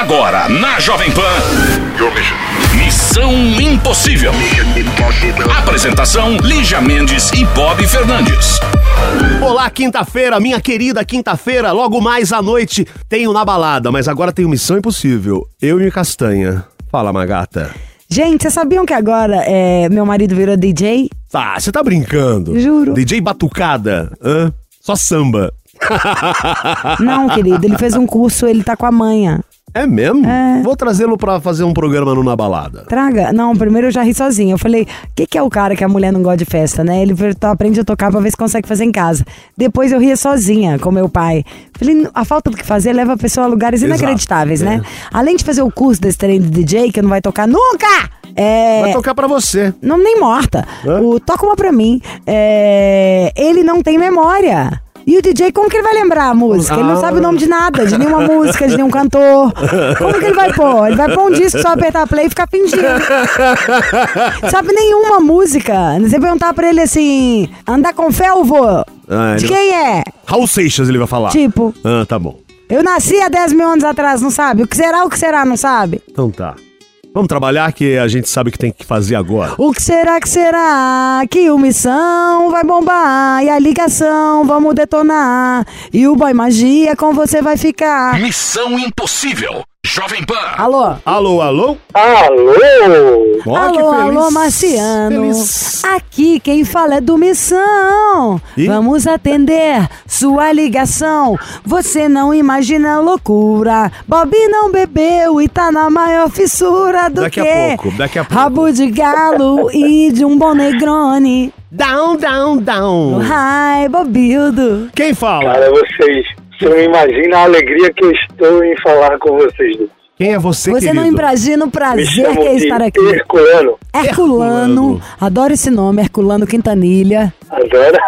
Agora, na Jovem Pan. Missão Impossível. Apresentação: Lígia Mendes e Bob Fernandes. Olá, quinta-feira, minha querida quinta-feira. Logo mais à noite tenho na balada, mas agora tenho Missão Impossível. Eu e Castanha. Fala, Magata. Gente, vocês sabiam que agora é, meu marido virou DJ? Ah, você tá brincando? Juro. DJ Batucada. Hã? Só samba. Não, querido, ele fez um curso, ele tá com a manha. É mesmo? É. Vou trazê-lo pra fazer um programa no Na Balada. Traga. Não, primeiro eu já ri sozinha. Eu falei, o que, que é o cara que a mulher não gosta de festa, né? Ele falou, "Então aprende a tocar pra ver se consegue fazer em casa. Depois eu ria sozinha com meu pai. Falei, a falta do que fazer leva a pessoa a lugares Exato, inacreditáveis, é. né? Além de fazer o curso desse trem de DJ, que não vai tocar nunca! É. Vai tocar pra você. Não, nem morta. Hã? O Toca uma pra mim. É, ele não tem memória. E o DJ, como que ele vai lembrar a música? Ele não Ah. sabe o nome de nada, de nenhuma música, de nenhum cantor. Como que ele vai pôr? Ele vai pôr um disco, só apertar play e ficar fingindo. sabe nenhuma música. Você perguntar pra ele assim, andar com felvo? Ah, de quem é? Raul Seixas ele vai falar. Tipo, Ah, tá bom. eu nasci há 10 mil anos atrás, não sabe? O que será, o que será, não sabe? Então tá. Vamos trabalhar que a gente sabe o que tem que fazer agora. O que será que será que o missão vai bombar e a ligação vamos detonar e o boy magia com você vai ficar. Missão Impossível. Jovem Pan. Alô? Alô, alô? Alô? Que alô, alô, Marciano. Feliz. Aqui quem fala é do Missão. Ih. Vamos atender sua ligação. Você não imagina a loucura. Bob não bebeu e tá na maior fissura do Daqui que a pouco, daqui a pouco. rabo de galo e de um bom negrone. Down, down, down. Ai, Bobildo. Quem fala? Cara, vocês, você não imagina a alegria que eu estou em falar com vocês. Quem é você, Você não querido? imagina o prazer que é de estar aqui. Herculano. Herculano. Herculano. Adoro esse nome, Herculano Quintanilha. Agora,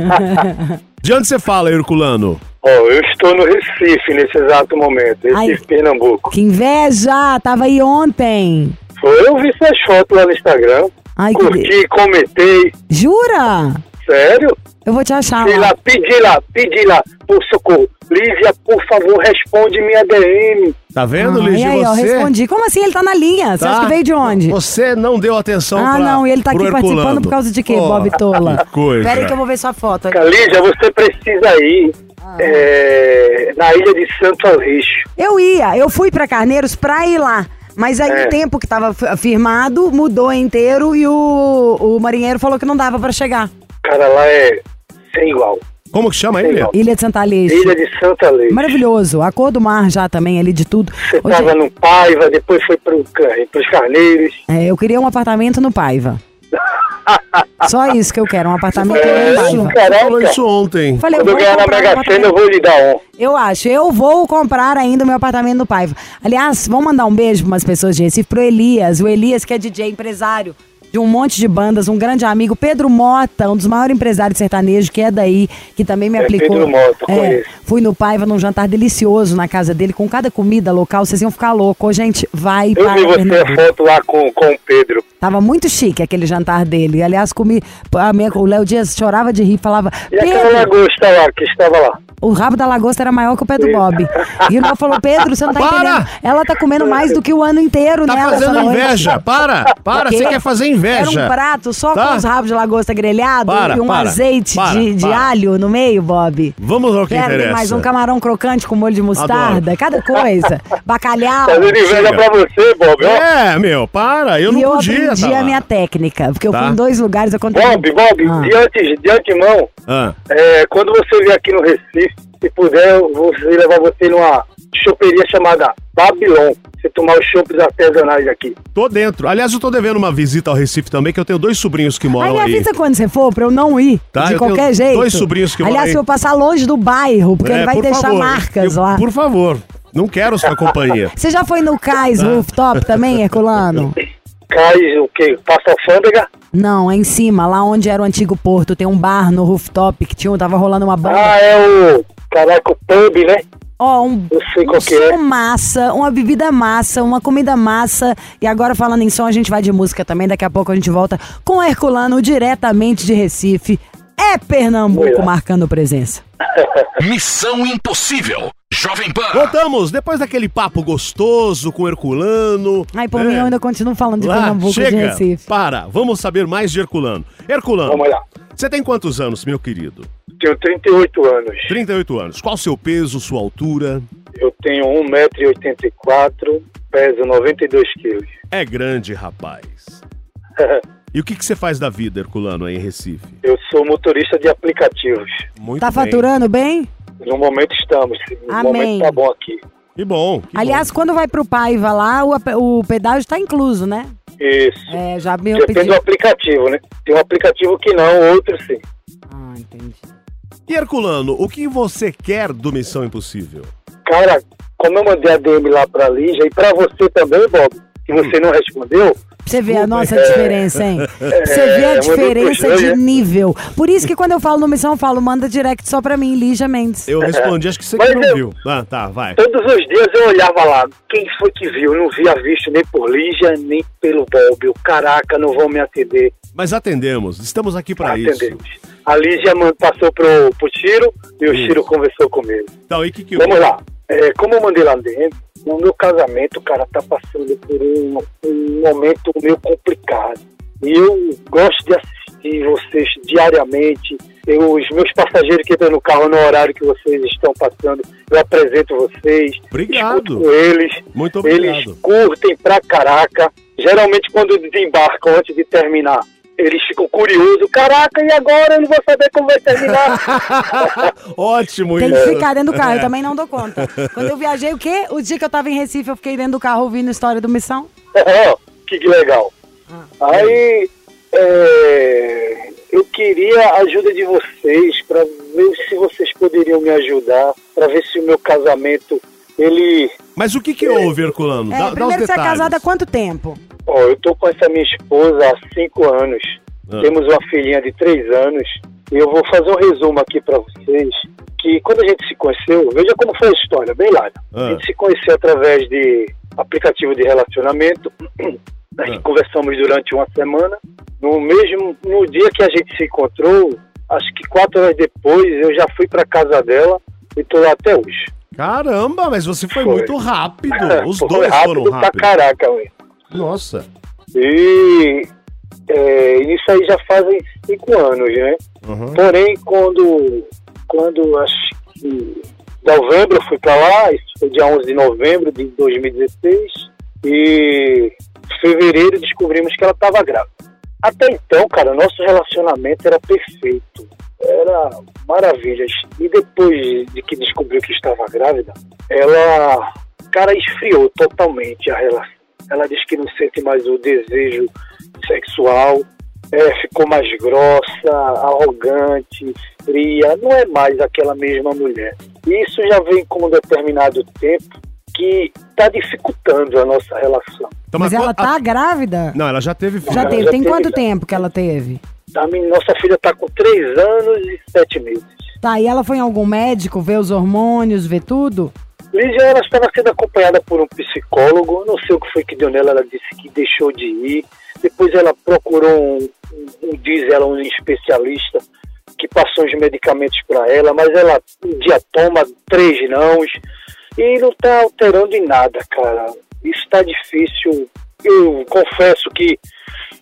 De onde você fala, Herculano? ó, eu estou no Recife nesse exato momento. Recife, Ai. Pernambuco. Que inveja! Tava aí ontem. Foi, eu vi suas fotos lá no Instagram. Ai, que Curti, comentei. Jura? Sério? Eu vou te achar Sei lá. lá, pedi lá, pedi lá, por socorro. Lívia, por favor, responde minha DM. Tá vendo, Ah, Lígia? e aí, ó, você... respondi. Como assim? Ele tá na linha. Você Tá? acha que veio de onde? Você não deu atenção Ah, pra, não, e ele tá aqui participando por causa de quê, Oh, Bob Tola? que coisa. Pera aí que eu vou ver sua foto. Lígia, você precisa ir Ah. é, na ilha de Santo Aleixo. Eu ia, eu fui pra Carneiros pra ir lá. Mas aí É. o tempo que tava f- firmado mudou inteiro e o, o marinheiro falou que não dava pra chegar. Cara, lá é sem igual. Como que chama ele? Ilha de Santa Aleixo. Ilha de Santo Aleixo. Maravilhoso. A cor do mar já também ali de tudo. Você Ô, tava gente, no Paiva, depois foi pro, Ca- pros Carneiros. é, eu queria um apartamento no Paiva. Só isso que eu quero, um apartamento É, no Paiva. Você Caraca. falou isso ontem. Falei, Quando eu vou ganhar na Mega Sena, eu vou lhe dar um. Eu acho, eu vou comprar ainda o meu apartamento no Paiva. Aliás, vamos mandar um beijo para umas pessoas de Recife, pro Elias. O Elias, que é DJ, empresário de um monte de bandas, um grande amigo. Pedro Mota, um dos maiores empresários sertanejos, que é daí, que também me É, aplicou. Pedro Mota, É, fui no Paiva num jantar delicioso na casa dele, com cada comida local. Vocês iam ficar loucos. Gente, vai Eu para vi você a foto lá com, com o Pedro. Tava muito chique aquele jantar dele. Aliás, comi. A minha, o Léo Dias chorava de rir, falava. E aquela Pedro, lagosta lá, que estava lá. o rabo da lagosta era maior que o pé do Bob. E o Léo falou: Pedro, você não tá Para! entendendo. Ela tá comendo mais do que o ano inteiro, Tá nela. fazendo essa noite." inveja. Para, para. Você quer fazer inveja. Era um prato só Tá? com os rabos de lagosta grelhado Para, e um para, azeite para, de, de alho no meio, Bob. Vamos ao que Quero interessa. mais um camarão crocante com molho de mostarda, Adoro. cada coisa. Bacalhau. Fazendo inveja chega. pra você, Bob. É, meu, para. Eu e não eu podia aprendi tá a lá. minha técnica, porque eu Tá. fui em dois lugares, eu contei. Bob, Bob, Ah. de, antes, de antemão, Ah, é, quando você vier aqui no Recife, se puder, eu vou levar você numa choperia chamada Babilon. Você tomar os chopes artesanais aqui. tô dentro. Aliás, eu tô devendo uma visita ao Recife também, que eu tenho dois sobrinhos que Aí moram me aí. avisa quando você for, pra eu não ir, Tá, de qualquer tenho jeito. dois sobrinhos que moram Aliás, aí. se eu passar longe do bairro, porque É, ele vai por deixar favor. marcas Eu- lá. Por favor, não quero sua companhia. Você já foi no Cais Rooftop também, Herculano? Cai o quê? Passa alfândega? Não, é em cima, lá onde era o antigo porto, tem um bar no rooftop que tinha, tava rolando uma banda. Ah, é o. Caraca, o pub, né? Ó, um, Eu sei qual um que é. som massa, uma bebida massa, uma comida massa. E agora, falando em som, a gente vai de música também. Daqui a pouco a gente volta com Herculano, diretamente de Recife. É Pernambuco marcando presença. Missão Impossível. Jovem Pan. Voltamos, depois daquele papo gostoso com o Herculano. Ai, por É. mim eu ainda continuo falando de Lá, Pernambuco de chega, Recife. para, vamos saber mais de Herculano. Herculano, Vamos lá. você tem quantos anos, meu querido? Tenho 38 anos. 38 anos. Qual o seu peso, sua altura? Eu tenho 1,84m, peso 92 quilos. É grande, rapaz. E o que, que você faz da vida, Herculano, aí em Recife? Eu sou motorista de aplicativos. Muito Tá bem. faturando bem? No momento estamos. No Amém. momento tá bom aqui. Que bom. que Aliás, quando vai pro Paiva lá, o, o pedágio tá incluso, né? Isso. É, já me Depende pedi. do aplicativo, né? Tem um aplicativo que não, outro sim. Ah, entendi. E Herculano, o que você quer do Missão Impossível? Cara, como eu mandei a DM lá pra Lígia e pra você também, Bob, que você não respondeu, você ver a nossa é. diferença, hein? Você ver a É, diferença de né? nível. Por isso que quando eu falo no Missão, eu falo, manda direct só pra mim, Lígia Mendes. Eu respondi, acho que você Mas que não eu- viu. Ah, tá, vai. todos os dias eu olhava lá, quem foi que viu? Eu não via visto nem por Lígia, nem pelo Bob. Eu, caraca, não vão me atender. Mas atendemos, estamos aqui pra isso. Atendemos. A Lígia passou pro, pro Chiro e o Isso. Chiro conversou comigo. Então, e que que Vamos lá. É, como eu mandei lá dentro, o meu casamento, cara, tá passando por um, um momento meio complicado. E eu gosto de assistir vocês diariamente. Eu, os meus passageiros que estão no carro no horário que vocês estão passando, eu apresento vocês. Obrigado. Escuto com eles. Muito Eles obrigado. curtem pra caraca. Geralmente quando desembarcam antes de terminar, eles ficam curiosos. Caraca, e agora? Eu não vou saber como vai terminar. Ótimo Tem isso. que ficar dentro do carro, eu também não dou conta. Quando eu viajei, o quê? O dia que eu tava em Recife, eu fiquei dentro do carro ouvindo a história do Missão. Ó, que, legal. Aí é, eu queria a ajuda de vocês para ver se vocês poderiam me ajudar, para ver se o meu casamento ele, Mas o que que houve, Herculano? É, Dá, dá os primeiro você é detalhes. casado há quanto tempo? Ó, eu tô com essa minha esposa há cinco anos. Ah. Temos uma filhinha de três anos e eu vou fazer um resumo aqui para vocês. Que quando a gente se conheceu, veja como foi a história, bem larga. Ah. A gente se conheceu através de aplicativo de relacionamento. A gente Ah. conversamos durante uma semana. No mesmo no dia que a gente se encontrou, acho que quatro horas depois, eu já fui para casa dela e tô lá até hoje. Caramba, mas você foi, Foi. muito rápido. Os Foi dois foram pra rápidos. caraca, ué. Nossa. E é, isso aí já fazem cinco anos, né? Uhum. Porém, quando, quando acho que novembro eu fui pra lá, isso foi dia 11 de novembro de 2016, e fevereiro descobrimos que ela estava grávida. Até então, cara, nosso relacionamento era perfeito, era maravilhas. E depois de que descobriu que estava grávida, ela, cara, esfriou totalmente a relação. Ela disse que não sente mais o desejo sexual, é, ficou mais grossa, arrogante, fria, não é mais aquela mesma mulher. E isso já vem com um determinado tempo que está dificultando a nossa relação. Então, Mas ela qual- tá a- grávida? Não, ela já teve filho. Já Ela teve. já Tem teve, quanto já. tempo que ela teve? A minha, nossa filha está com três anos e sete meses. Tá, e ela foi em algum médico ver os hormônios, ver tudo? Lígia, ela estava sendo acompanhada por um psicólogo, não sei o que foi que deu nela, ela disse que deixou de ir. Depois ela procurou um, um, um diz ela, um especialista que passou os medicamentos para ela, mas ela um dia toma três nãos e não está alterando em nada, cara. Isso está difícil. Eu confesso que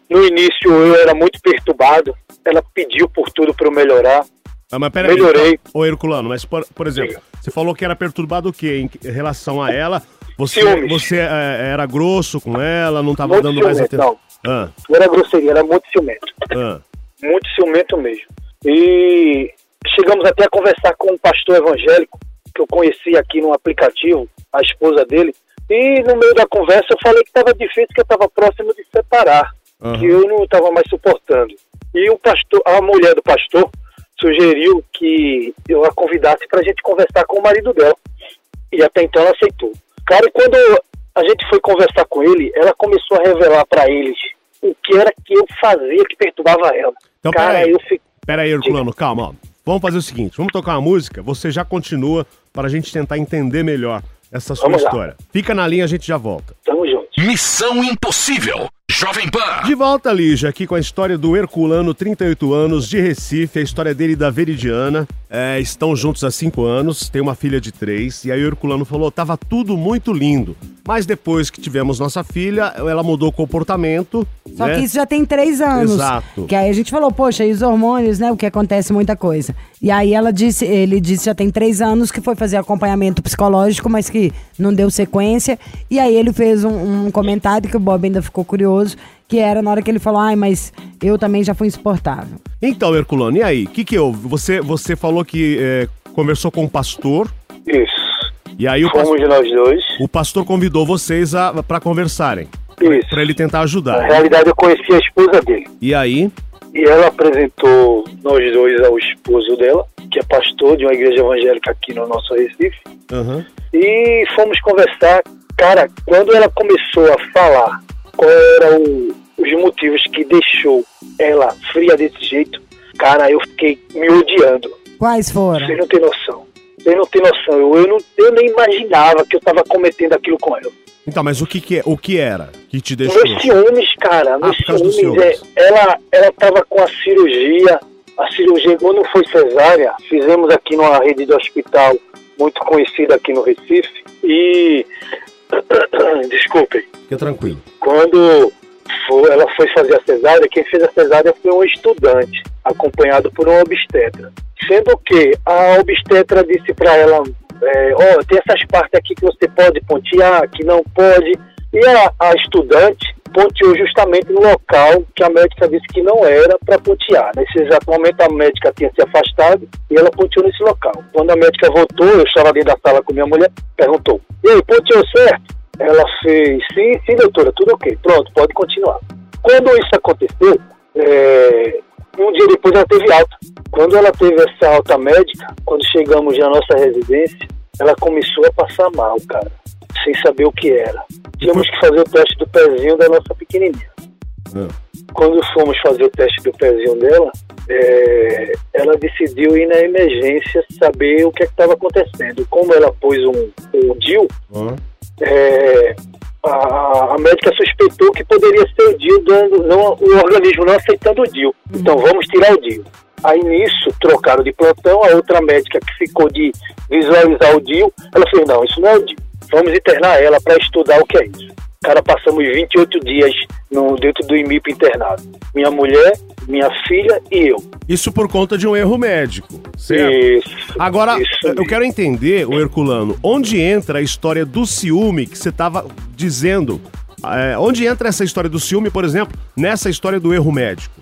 no início eu era muito perturbado. Ela pediu por tudo para eu melhorar. Ah, mas peraí. Melhorei. Então, ô, Herculano, mas por, por exemplo, Diga. você falou que era perturbado o quê? Em relação a ela? Você, Ciúmes. você é, era grosso com ela, não tava Muito dando mais ciumento, atenção? não. Ah, Não era grosseria, era muito ciumento. ah. muito ciumento mesmo. E chegamos até a conversar com um pastor evangélico que eu conheci aqui no aplicativo, a esposa dele. E no meio da conversa eu falei que estava difícil, que eu estava próximo de separar, Aham. que eu não estava mais suportando. E o pastor, a mulher do pastor sugeriu que eu a convidasse para a gente conversar com o marido dela. E até então ela aceitou. Cara, quando a gente foi conversar com ele, ela começou a revelar para eles o que era que eu fazia que perturbava ela. Então, Cara, peraí. eu fiquei. Pera aí, Herculano, calma, ó. Vamos fazer o seguinte, vamos tocar uma música, você já continua para a gente tentar entender melhor essa sua Vamos lá. história. Fica na linha, a gente já volta. Tamo juntos. Missão Impossível. Jovem Pan. De volta, Lígia, aqui com a história do Herculano, 38 anos, de Recife, a história dele e da Veridiana. É, estão juntos há 5 anos, tem uma filha de 3, e aí o Herculano falou, tava tudo muito lindo. Mas depois que tivemos nossa filha, ela mudou o comportamento. Só né? que isso já tem três anos. Exato. Que aí a gente falou, poxa, e os hormônios, né? O que acontece muita coisa. E aí ela disse, ele disse já tem três anos que foi fazer acompanhamento psicológico, mas que não deu sequência. E aí ele fez um, um comentário que o Bob ainda ficou curioso, que era na hora que ele falou, ai, mas eu também já fui insuportável. Então, Herculano, e aí? O que que houve? Você, você falou que é, conversou com o pastor, Isso. e aí o, Fomos nós dois. o pastor convidou vocês a, pra conversarem. Isso. Pra ele tentar Na ajudar. realidade, eu conheci a esposa dele. E aí? E ela apresentou nós dois ao esposo dela, que é pastor de uma igreja evangélica aqui no nosso Recife. Aham. E fomos conversar. Cara, quando ela começou a falar qual eram os motivos que deixou ela fria desse jeito, cara, eu fiquei me odiando. Quais foram? Vocês não tem noção. Vocês não tem noção. Eu, eu, não, eu nem imaginava que eu tava cometendo aquilo com ela. Então, mas o que que, é- o que era que te deixou? Meus ciúmes, cara, meus por causa dos ciúmes. É, ciúmes. ela, ela tava com a cirurgia, a cirurgia, quando foi cesárea, fizemos aqui numa rede de hospital muito conhecida aqui no Recife. E. Desculpem. Fica tranquilo. Quando foi- ela foi fazer a cesárea, quem fez a cesárea foi um estudante, acompanhado por um obstetra. Sendo que a obstetra disse para ela: é, tem essas partes aqui que você pode pontear, que não pode. E a, a estudante ponteou justamente no local que a médica disse que não era para pontear. Nesse exato momento, a médica tinha se afastado e ela ponteou nesse local. Quando a médica voltou, eu estava dentro da sala com minha mulher, perguntou: E aí, ponteou certo? Ela fez: Sim, sim, doutora, tudo ok. Pronto, pode continuar. Quando isso aconteceu, é, um dia depois ela teve alta. Quando ela teve essa alta médica, quando chegamos na nossa residência, ela começou a passar mal, cara, sem saber o que era. Tínhamos que fazer o teste do pezinho da nossa pequenininha. Ah. Quando fomos fazer o teste do pezinho dela, é, ela decidiu ir na emergência saber o que estava acontecendo. Como ela pôs um, um Ah. é, a, médica suspeitou que poderia ser o DIU dando, não, o organismo não aceitando o DIU. Então vamos tirar o DIU. Aí nisso trocaram de plantão, a outra médica que ficou de visualizar o DIU, ela fez, não, isso não é o DIU. Vamos internar ela para estudar o que é isso. Cara, passamos 28 dias no, dentro do IMIP internado. Minha mulher, minha filha e eu. Isso por conta de um erro médico, certo? Isso. Agora, isso eu quero entender, o Herculano, onde entra a história do ciúme que você estava dizendo? É, onde entra essa história do ciúme, por exemplo, nessa história do erro médico?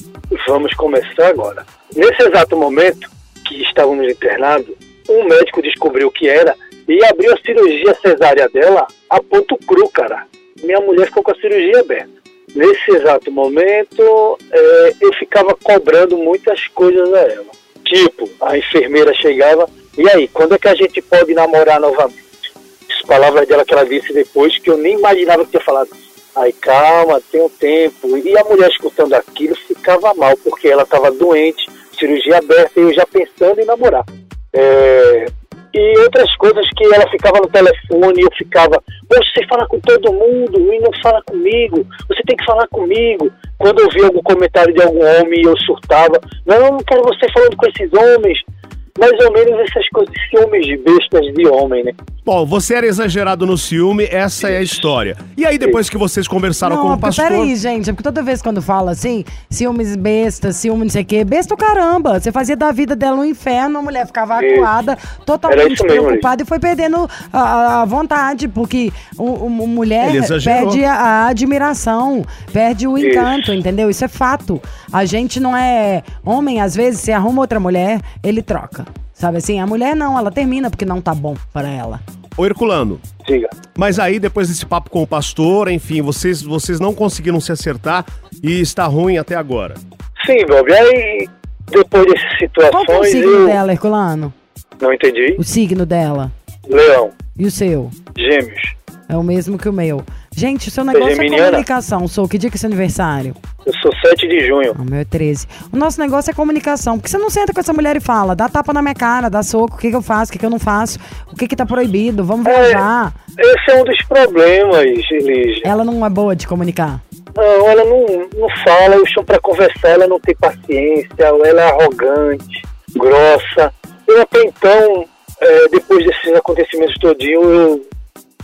Vamos começar agora. Nesse exato momento que estávamos internados, um médico descobriu o que era e abriu a cirurgia cesárea dela a ponto cru, cara. Minha mulher ficou com a cirurgia aberta. Nesse exato momento, é, eu ficava cobrando muitas coisas a ela. Tipo, a enfermeira chegava, e aí, quando é que a gente pode namorar novamente? As palavras dela que ela disse depois, que eu nem imaginava que tinha falado. Aí, calma, tem um tempo. E a mulher escutando aquilo ficava mal, porque ela estava doente, cirurgia aberta, e eu já pensando em namorar. É, E outras coisas que ela ficava no telefone, eu ficava, você fala com todo mundo e não fala comigo, você tem que falar comigo. Quando eu via algum comentário de algum homem, eu surtava, não, eu não quero você falando com esses homens. Mais ou menos essas coisas, ciúmes de bestas de homem, né? Bom, você era exagerado no ciúme, essa é a história. E aí, depois que vocês conversaram com Não, o pastor. peraí, gente. é Porque toda vez quando fala assim, ciúmes besta, ciúme não sei o quê, besta o caramba. Você fazia da vida dela um inferno, a mulher ficava Isso. acuada, totalmente isso mesmo, preocupada e foi perdendo a, a- vontade, porque o- mulher perde a, a admiração, perde o Isso. encanto, entendeu? Isso é fato. A gente não é homem, às vezes, você arruma outra mulher, ele troca. Sabe assim? A mulher não, ela termina porque não tá bom para ela. Ô, Herculano, Diga. mas aí, depois desse papo com o pastor, enfim, vocês, vocês não conseguiram se acertar e está ruim até agora. Sim, Bob, aí depois dessas Qual que é o situações signo eu dela, Herculano? não entendi. O signo dela. Leão, E o seu? gêmeos, É o mesmo que o meu. Gente, o seu negócio é geminiana? comunicação, sou. Que dia que é seu aniversário? Eu sou 7 de junho. O meu é 13. O nosso negócio é comunicação. Porque você não senta com essa mulher e fala, dá tapa na minha cara, dá soco, o que, que eu faço, o que, que eu não faço, o que, que tá proibido, vamos viajar. Esse é um dos problemas, Lígia. Ela não é boa de comunicar. Não, ela não, não fala, eu chamo pra conversar, ela não tem paciência, ela é arrogante, grossa. Eu até então, é, depois desses acontecimentos todinho, eu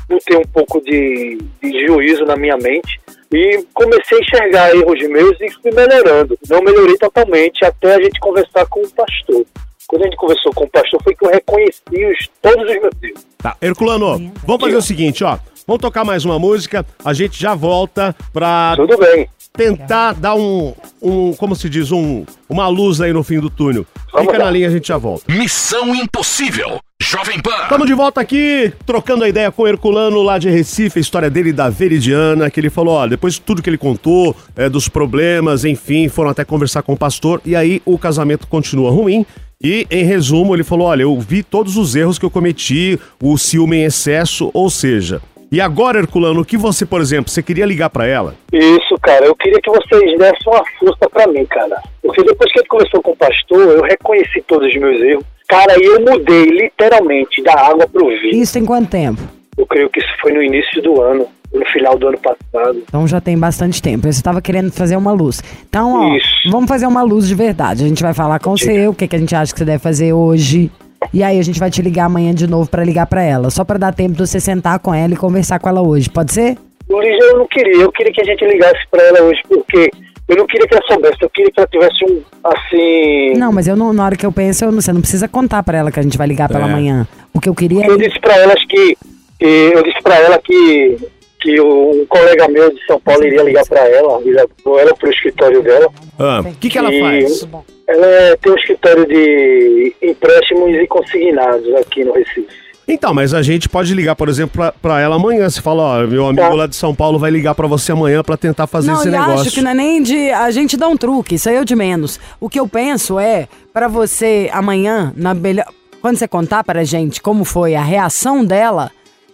botei um pouco de, de juízo na minha mente e comecei a enxergar erros meus e fui melhorando. Não melhorei totalmente até a gente conversar com o pastor. Quando a gente conversou com o pastor, foi que eu reconheci os, todos os meus erros. Tá, Herculano, vamos fazer o seguinte, ó. Vamos tocar mais uma música, a gente já volta pra Tudo bem. Tentar dar um, um como se diz, um, uma luz aí no fim do túnel. Vamos Fica lá. na linha, a gente já volta. Missão Impossível. Jovem Pan. Estamos de volta aqui, trocando a ideia com o Herculano lá de Recife, a história dele e da Veridiana, que ele falou, ó, depois de tudo que ele contou, é, dos problemas, enfim, foram até conversar com o pastor, e aí o casamento continua ruim. E, em resumo, ele falou: olha, eu vi todos os erros que eu cometi, o ciúme em excesso, ou seja. E agora, Herculano, o que você, por exemplo, você queria ligar pra ela? Isso, cara. Eu queria que vocês dessem uma força pra mim, cara. Porque depois que a gente conversou com o pastor, eu reconheci todos os meus erros. Cara, e eu mudei literalmente da água pro vinho. Isso tem quanto tempo? Eu creio que isso foi no início do ano, no final do ano passado. Então já tem bastante tempo. Você estava querendo fazer uma luz. Então, ó, Isso. vamos fazer uma luz de verdade. A gente vai falar com você, o que, que a gente acha que você deve fazer hoje. E aí a gente vai te ligar amanhã de novo pra ligar pra ela. Só pra dar tempo de você sentar com ela e conversar com ela hoje. Pode ser? Lígia, eu não queria. Eu queria que a gente ligasse pra ela hoje, porque eu não queria que ela soubesse. Eu queria que ela tivesse um, assim... Não, mas eu não, na hora que eu penso, eu não, você não precisa contar pra ela que a gente vai ligar pra ela É. amanhã. O que eu queria Eu é. disse pra elas que, que eu disse para ela que que um colega meu de São Paulo iria ligar pra ela, e levou ela pro escritório dela. Ah, O que, que ela faz? Ela é- tem um escritório de empréstimos e consignados aqui no Recife. Então, mas a gente pode ligar, por exemplo, pra, pra ela amanhã. Você fala, ó, meu amigo Tá. lá de São Paulo vai ligar pra você amanhã pra tentar fazer Não, esse negócio. acho que não é nem de. A gente dá um truque, isso aí é o de menos. O que eu penso é, pra você amanhã, na melhor. Quando você contar pra gente como foi a reação dela,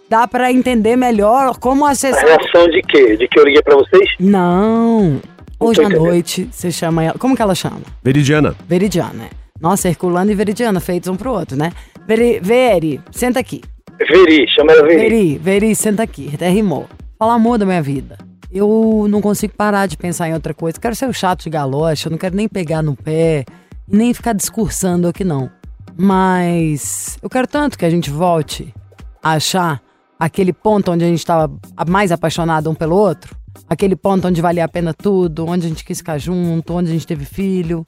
dá pra entender melhor como A acessar. reação de quê? De que eu liguei pra vocês? Não. Hoje à noite, você chama ela. Como que ela chama? Veridiana. Veridiana. é. Nossa, Herculano e Veridiana, feitos um pro outro, né? Veri, Veri, senta aqui. Veri, chama ela Veri. Veri, Veri, senta aqui. Até rimou. Fala, amor da minha vida. Eu não consigo parar de pensar em outra coisa. Quero ser o chato de galocha, eu não quero nem pegar no pé, nem ficar discursando aqui, não. Mas eu quero tanto que a gente volte a achar aquele ponto onde a gente estava mais apaixonado um pelo outro. Aquele ponto onde valia a pena tudo, onde a gente quis ficar junto, onde a gente teve filho.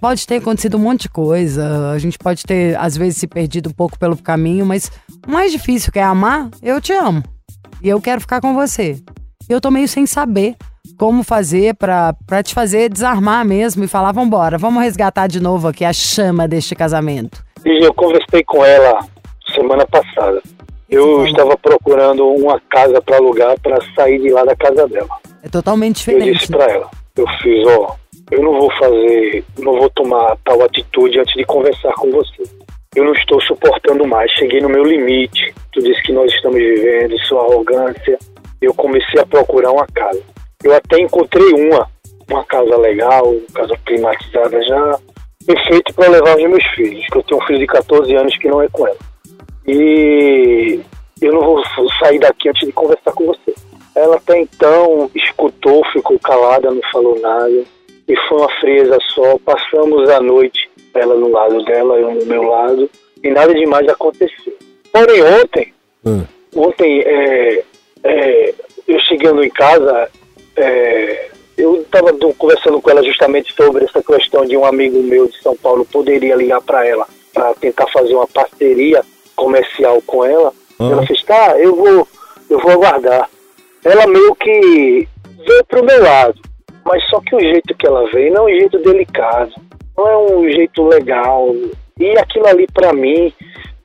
Pode ter acontecido um monte de coisa, a gente pode ter, às vezes, se perdido um pouco pelo caminho, mas o mais difícil que é amar, eu te amo. E eu quero ficar com você. Eu tô meio sem saber como fazer pra te fazer desarmar mesmo e falar, vambora, vamos resgatar de novo aqui a chama deste casamento. E eu conversei com ela semana passada. Eu estava procurando uma casa para alugar para sair de lá da casa dela. É totalmente Eu diferente. disse pra ela, eu fiz, ó, eu não vou fazer, não vou tomar tal atitude antes de conversar com você. Eu não estou suportando mais, cheguei no meu limite. Tu disse que nós estamos vivendo, sua arrogância. Eu comecei a procurar uma casa. Eu até encontrei uma, uma casa legal, casa climatizada já, perfeito para levar os meus filhos, que eu tenho um filho de 14 anos que não é com ela. E eu não vou sair daqui antes de conversar com você. Ela até então escutou, ficou calada, não falou nada. E foi uma frieza só. Passamos a noite, ela no lado dela, eu no meu lado, e nada demais aconteceu. Porém, ontem, Hum. ontem, é, é, eu chegando em casa, é, eu estava conversando com ela justamente sobre essa questão de um amigo meu de São Paulo poderia ligar para ela para tentar fazer uma parceria comercial com ela. Uhum. Ela fez, tá, eu vou, eu vou aguardar. Ela meio que veio pro meu lado, mas só que o jeito que ela veio não é um jeito delicado, não é um jeito legal. E aquilo ali para mim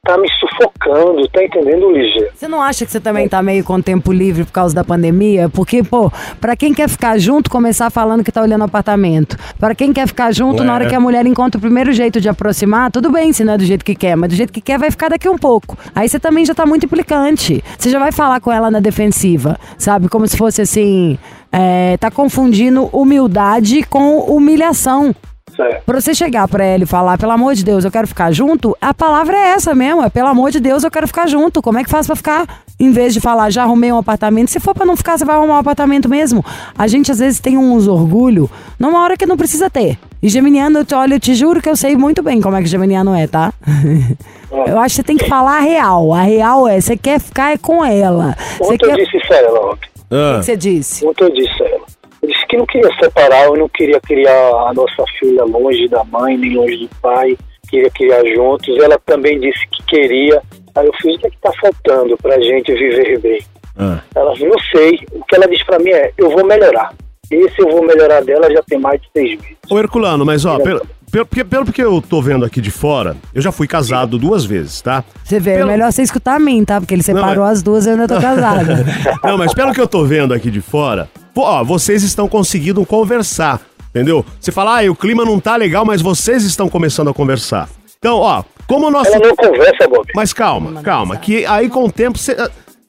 tá me sufocando, tá entendendo, Ligia? Você não acha que você também tá meio com tempo livre por causa da pandemia? Porque, pô, pra quem quer ficar junto, começar falando que tá olhando apartamento. Pra quem quer ficar junto, Ué. na hora que a mulher encontra o primeiro jeito de aproximar, tudo bem se não é do jeito que quer, mas do jeito que quer vai ficar daqui um pouco. Aí você também já tá muito implicante. Você já vai falar com ela na defensiva, sabe? Como se fosse assim. é, tá confundindo humildade com humilhação. Certo. Pra você chegar pra ela e falar, pelo amor de Deus, eu quero ficar junto, a palavra é essa mesmo, é pelo amor de Deus, eu quero ficar junto. Como é que faz pra ficar? Em vez de falar, já arrumei um apartamento, se for pra não ficar, você vai arrumar um apartamento mesmo. A gente às vezes tem uns orgulho numa hora que não precisa ter. E Geminiano, eu te, olha, eu te juro que eu sei muito bem como é que Geminiano é, tá? eu acho que você tem que falar a real. A real é, você quer ficar é com ela. Você Ontem eu quer... disse isso a ela. O Ah, que você disse? Ontem eu disse a ela. Disse que não queria separar, eu não queria criar a nossa filha longe da mãe, nem longe do pai. Queria criar juntos. Ela também disse que queria. Aí eu fiz, o que é que tá faltando pra gente viver bem? ah. Ela falou, não sei. O que ela disse pra mim é, eu vou melhorar. Esse eu vou melhorar dela já tem mais de seis meses. Ô, Herculano, mas ó, pelo, pelo, porque- pelo que eu tô vendo aqui de fora, eu já fui casado duas vezes, tá? Você vê, é Pelo- melhor você escutar a mim, tá? Porque ele separou é- as duas e eu ainda tô casada. Não, mas pelo que eu tô vendo aqui de fora, pô, ó, vocês estão conseguindo conversar, entendeu? Você fala, ah, o clima não tá legal, mas vocês estão começando a conversar. Então, ó, como o nosso. Ela não conversa, Bob. Mas calma, calma, que aí com o tempo você.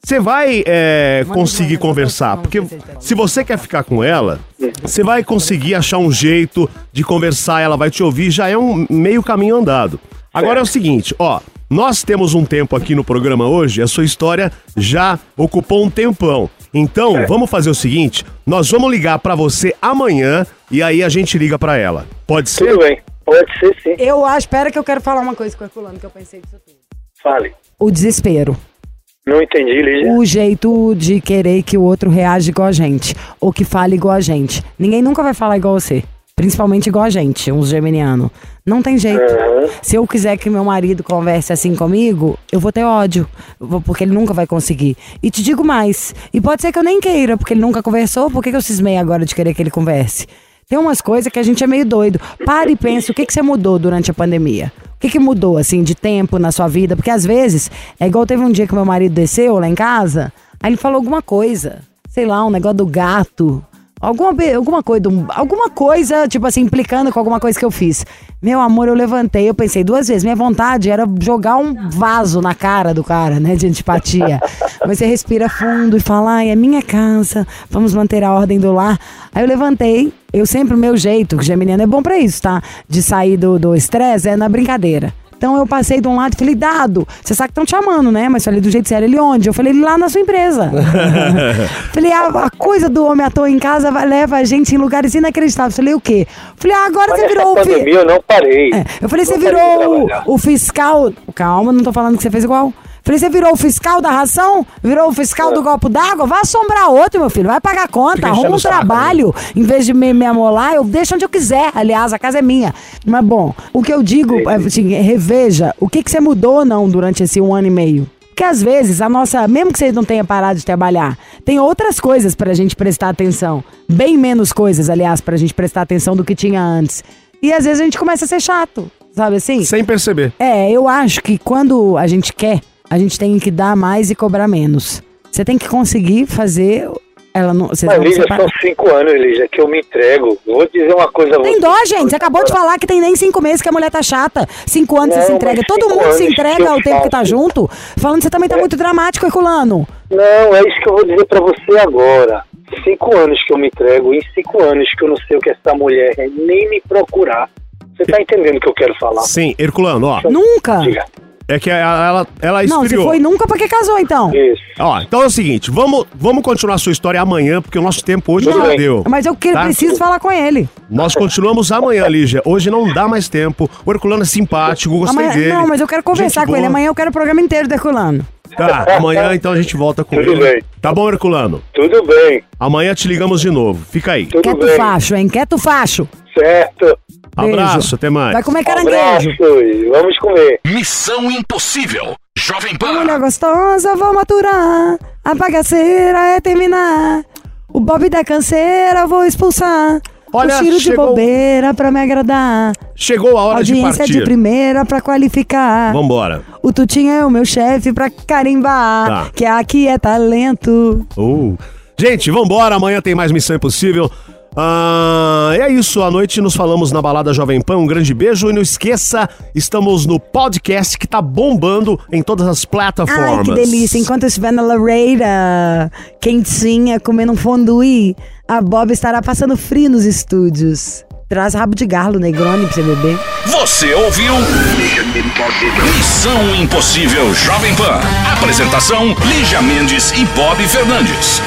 Você vai é, conseguir conversar, porque se você quer ficar com ela, você vai conseguir achar um jeito de conversar, ela vai te ouvir, já é um meio caminho andado. Agora é o seguinte, ó, nós temos um tempo aqui no programa hoje, a sua história já ocupou um tempão. Então, vamos fazer o seguinte, nós vamos ligar pra você amanhã e aí a gente liga pra ela. Pode ser? Tudo bem. Pode ser sim. eu acho, espera que eu quero falar uma coisa com o Herculano, que eu pensei disso tudo. Fale. O desespero. Não entendi, Lígia. O jeito de querer que o outro reaja igual a gente. Ou que fale igual a gente. Ninguém nunca vai falar igual você. Principalmente igual a gente, uns geminianos. Não tem jeito. Se eu quiser que meu marido converse assim comigo, eu vou ter ódio. Porque ele nunca vai conseguir. E te digo mais. E pode ser que eu nem queira, porque ele nunca conversou. Por que, que eu cismei agora de querer que ele converse? Tem umas coisas que a gente é meio doido. Para e pensa o que, que você mudou durante a pandemia. Que, que mudou, assim, de tempo na sua vida? Porque às vezes, é igual teve um dia que meu marido desceu lá em casa, aí ele falou alguma coisa. Sei lá, um negócio do gato. Alguma, alguma coisa, um- alguma coisa, tipo assim, implicando com alguma coisa que eu fiz. Meu amor, eu levantei, eu pensei duas vezes. Minha vontade era jogar um vaso na cara do cara, né, de antipatia. Mas você respira fundo e fala, ai, é minha casa, vamos manter a ordem do lar. Aí eu levantei, eu sempre, o meu jeito, que geminiano é bom pra isso, tá? De sair do do estresse é na brincadeira. Então eu passei de um lado e falei, Dado, você sabe que estão te chamando, né? Mas falei do jeito sério, ele onde? Eu falei, lá na sua empresa. falei, a, a coisa do homem à toa em casa leva a gente em lugares inacreditáveis. Falei, o quê? Falei, ah, agora Mas você virou o. fi- eu não parei. É, eu falei, você Não virou o, o fiscal. Calma, não tô falando que você fez igual. Falei, você virou o fiscal da ração? Virou o fiscal do copo d'água? Vai assombrar outro, meu filho. Vai pagar conta, Fica arruma um o saco, né? trabalho. Em vez de me, me amolar, eu deixo onde eu quiser. Aliás, a casa é minha. Mas bom, o que eu digo, é, assim, é, reveja o que, que você mudou ou não durante esse um ano e meio. Porque às vezes a nossa, mesmo que você não tenha parado de trabalhar, tem outras coisas pra gente prestar atenção. Bem menos coisas, aliás, pra gente prestar atenção do que tinha antes. E às vezes a gente começa a ser chato, sabe assim? Sem perceber. É, eu acho que quando a gente quer, a gente tem que dar mais e cobrar menos. Você tem que conseguir fazer. Ela não. Vocês Mas, Lígia, são cinco anos, Lígia, que eu me entrego. Vou dizer uma coisa a Tem você. dó, gente. Você acabou de falar que tem nem cinco meses que a mulher tá chata. Cinco anos você Não, se entrega. Todo mundo se entrega ao tempo que tá faço. junto. Falando que você também tá muito dramático, Herculano. Não, é isso que eu vou dizer pra você agora. Cinco anos que eu me entrego, em cinco anos que eu não sei o que essa mulher é, nem me procurar. Você tá entendendo o que eu quero falar? Sim, Herculano, ó. Nunca. Diga. É que ela, ela, ela Não, se esfriou. foi nunca, porque casou, então. Isso. Ó, então é o seguinte, vamos, vamos continuar a sua história amanhã, porque o nosso tempo hoje Tudo já bem. deu. Mas eu que- Tá? preciso falar com ele. Nós continuamos amanhã, Lígia. Hoje não dá mais tempo. O Herculano é simpático, gostei Amanhã- dele. não, mas eu quero conversar Gente com ele. boa. Amanhã eu quero o programa inteiro do Herculano. Tá, amanhã então a gente volta com Tudo ele. bem. Tá bom, Herculano? Tudo bem, Amanhã te ligamos de novo. Fica aí. tudo Quieto bem. facho, hein? Quieto facho. Certo. Beijo. Abraço, até mais. Vai comer Abraços. caranguejo. Vamos comer. Missão Impossível. Jovem Mulher Pan. gostosa, vou maturar. A bagaceira é terminar. O Bob da canseira vou expulsar. Olha, o tiro de chegou- bobeira pra me agradar. Chegou a hora de Audiência de, partir. primeira pra qualificar. Vambora. O Tutinho é o meu chefe pra carimbar. Tá. Que aqui é talento. Uh. Gente, vambora. Amanhã tem mais Missão Impossível. Ah, é isso, à noite nos falamos na Balada Jovem Pan. Um grande beijo e não esqueça, estamos no podcast que tá bombando em todas as plataformas. Ai, que delícia. Enquanto eu estiver na lareira, quentinha, comendo um fondue, A Bob estará passando frio nos estúdios. Traz rabo de garlo, Negroni, pra você beber. Você ouviu? Missão Impossível Jovem Pan. Apresentação: Lígia Mendes e Bob Fernandes.